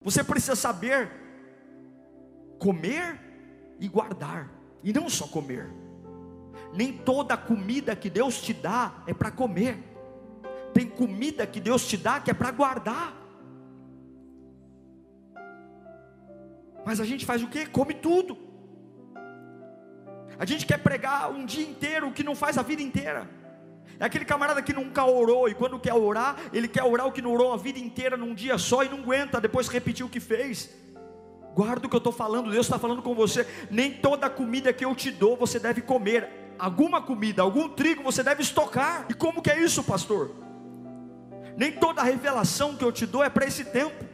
Você precisa saber comer e guardar, e não só comer. Nem toda comida que Deus te dá é para comer. Tem comida que Deus te dá que é para guardar. Mas a gente faz o que? Come tudo. A gente quer pregar um dia inteiro o que não faz a vida inteira. É aquele camarada que nunca orou e quando quer orar, ele quer orar o que não orou a vida inteira num dia só e não aguenta depois repetir o que fez. Guarda o que eu estou falando, Deus está falando com você. Nem toda comida que eu te dou você deve comer. Alguma comida, algum trigo você deve estocar. E como que é isso, pastor? Nem toda revelação que eu te dou é para esse tempo.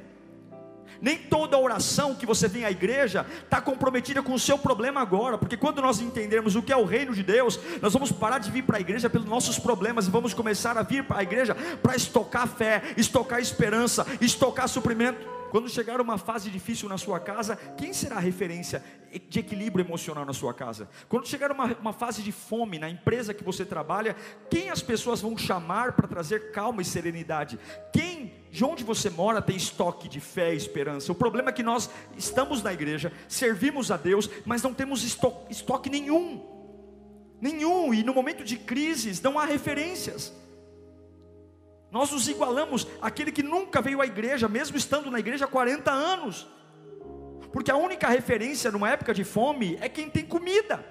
Nem toda oração que você vem à igreja está comprometida com o seu problema agora, porque quando nós entendermos o que é o reino de Deus, nós vamos parar de vir para a igreja pelos nossos problemas e vamos começar a vir para a igreja para estocar fé, estocar esperança, estocar suprimento. Quando chegar uma fase difícil na sua casa, quem será a referência de equilíbrio emocional na sua casa? Quando chegar uma, uma fase de fome na empresa que você trabalha, quem as pessoas vão chamar para trazer calma e serenidade? Quem de onde você mora tem estoque de fé e esperança. O problema é que nós estamos na igreja, servimos a Deus, mas não temos estoque, nenhum. Nenhum, e no momento de crises não há referências. Nós nos igualamos àquele que nunca veio à igreja, mesmo estando na igreja há 40 anos. Porque a única referência numa época de fome é quem tem comida.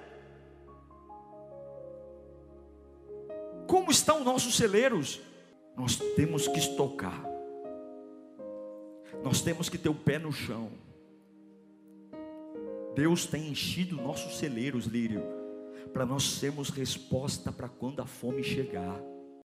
Como estão nossos celeiros? Nós temos que estocar. Nós temos que ter o pé no chão. Deus tem enchido nossos celeiros, Lírio, para nós sermos resposta para quando a fome chegar.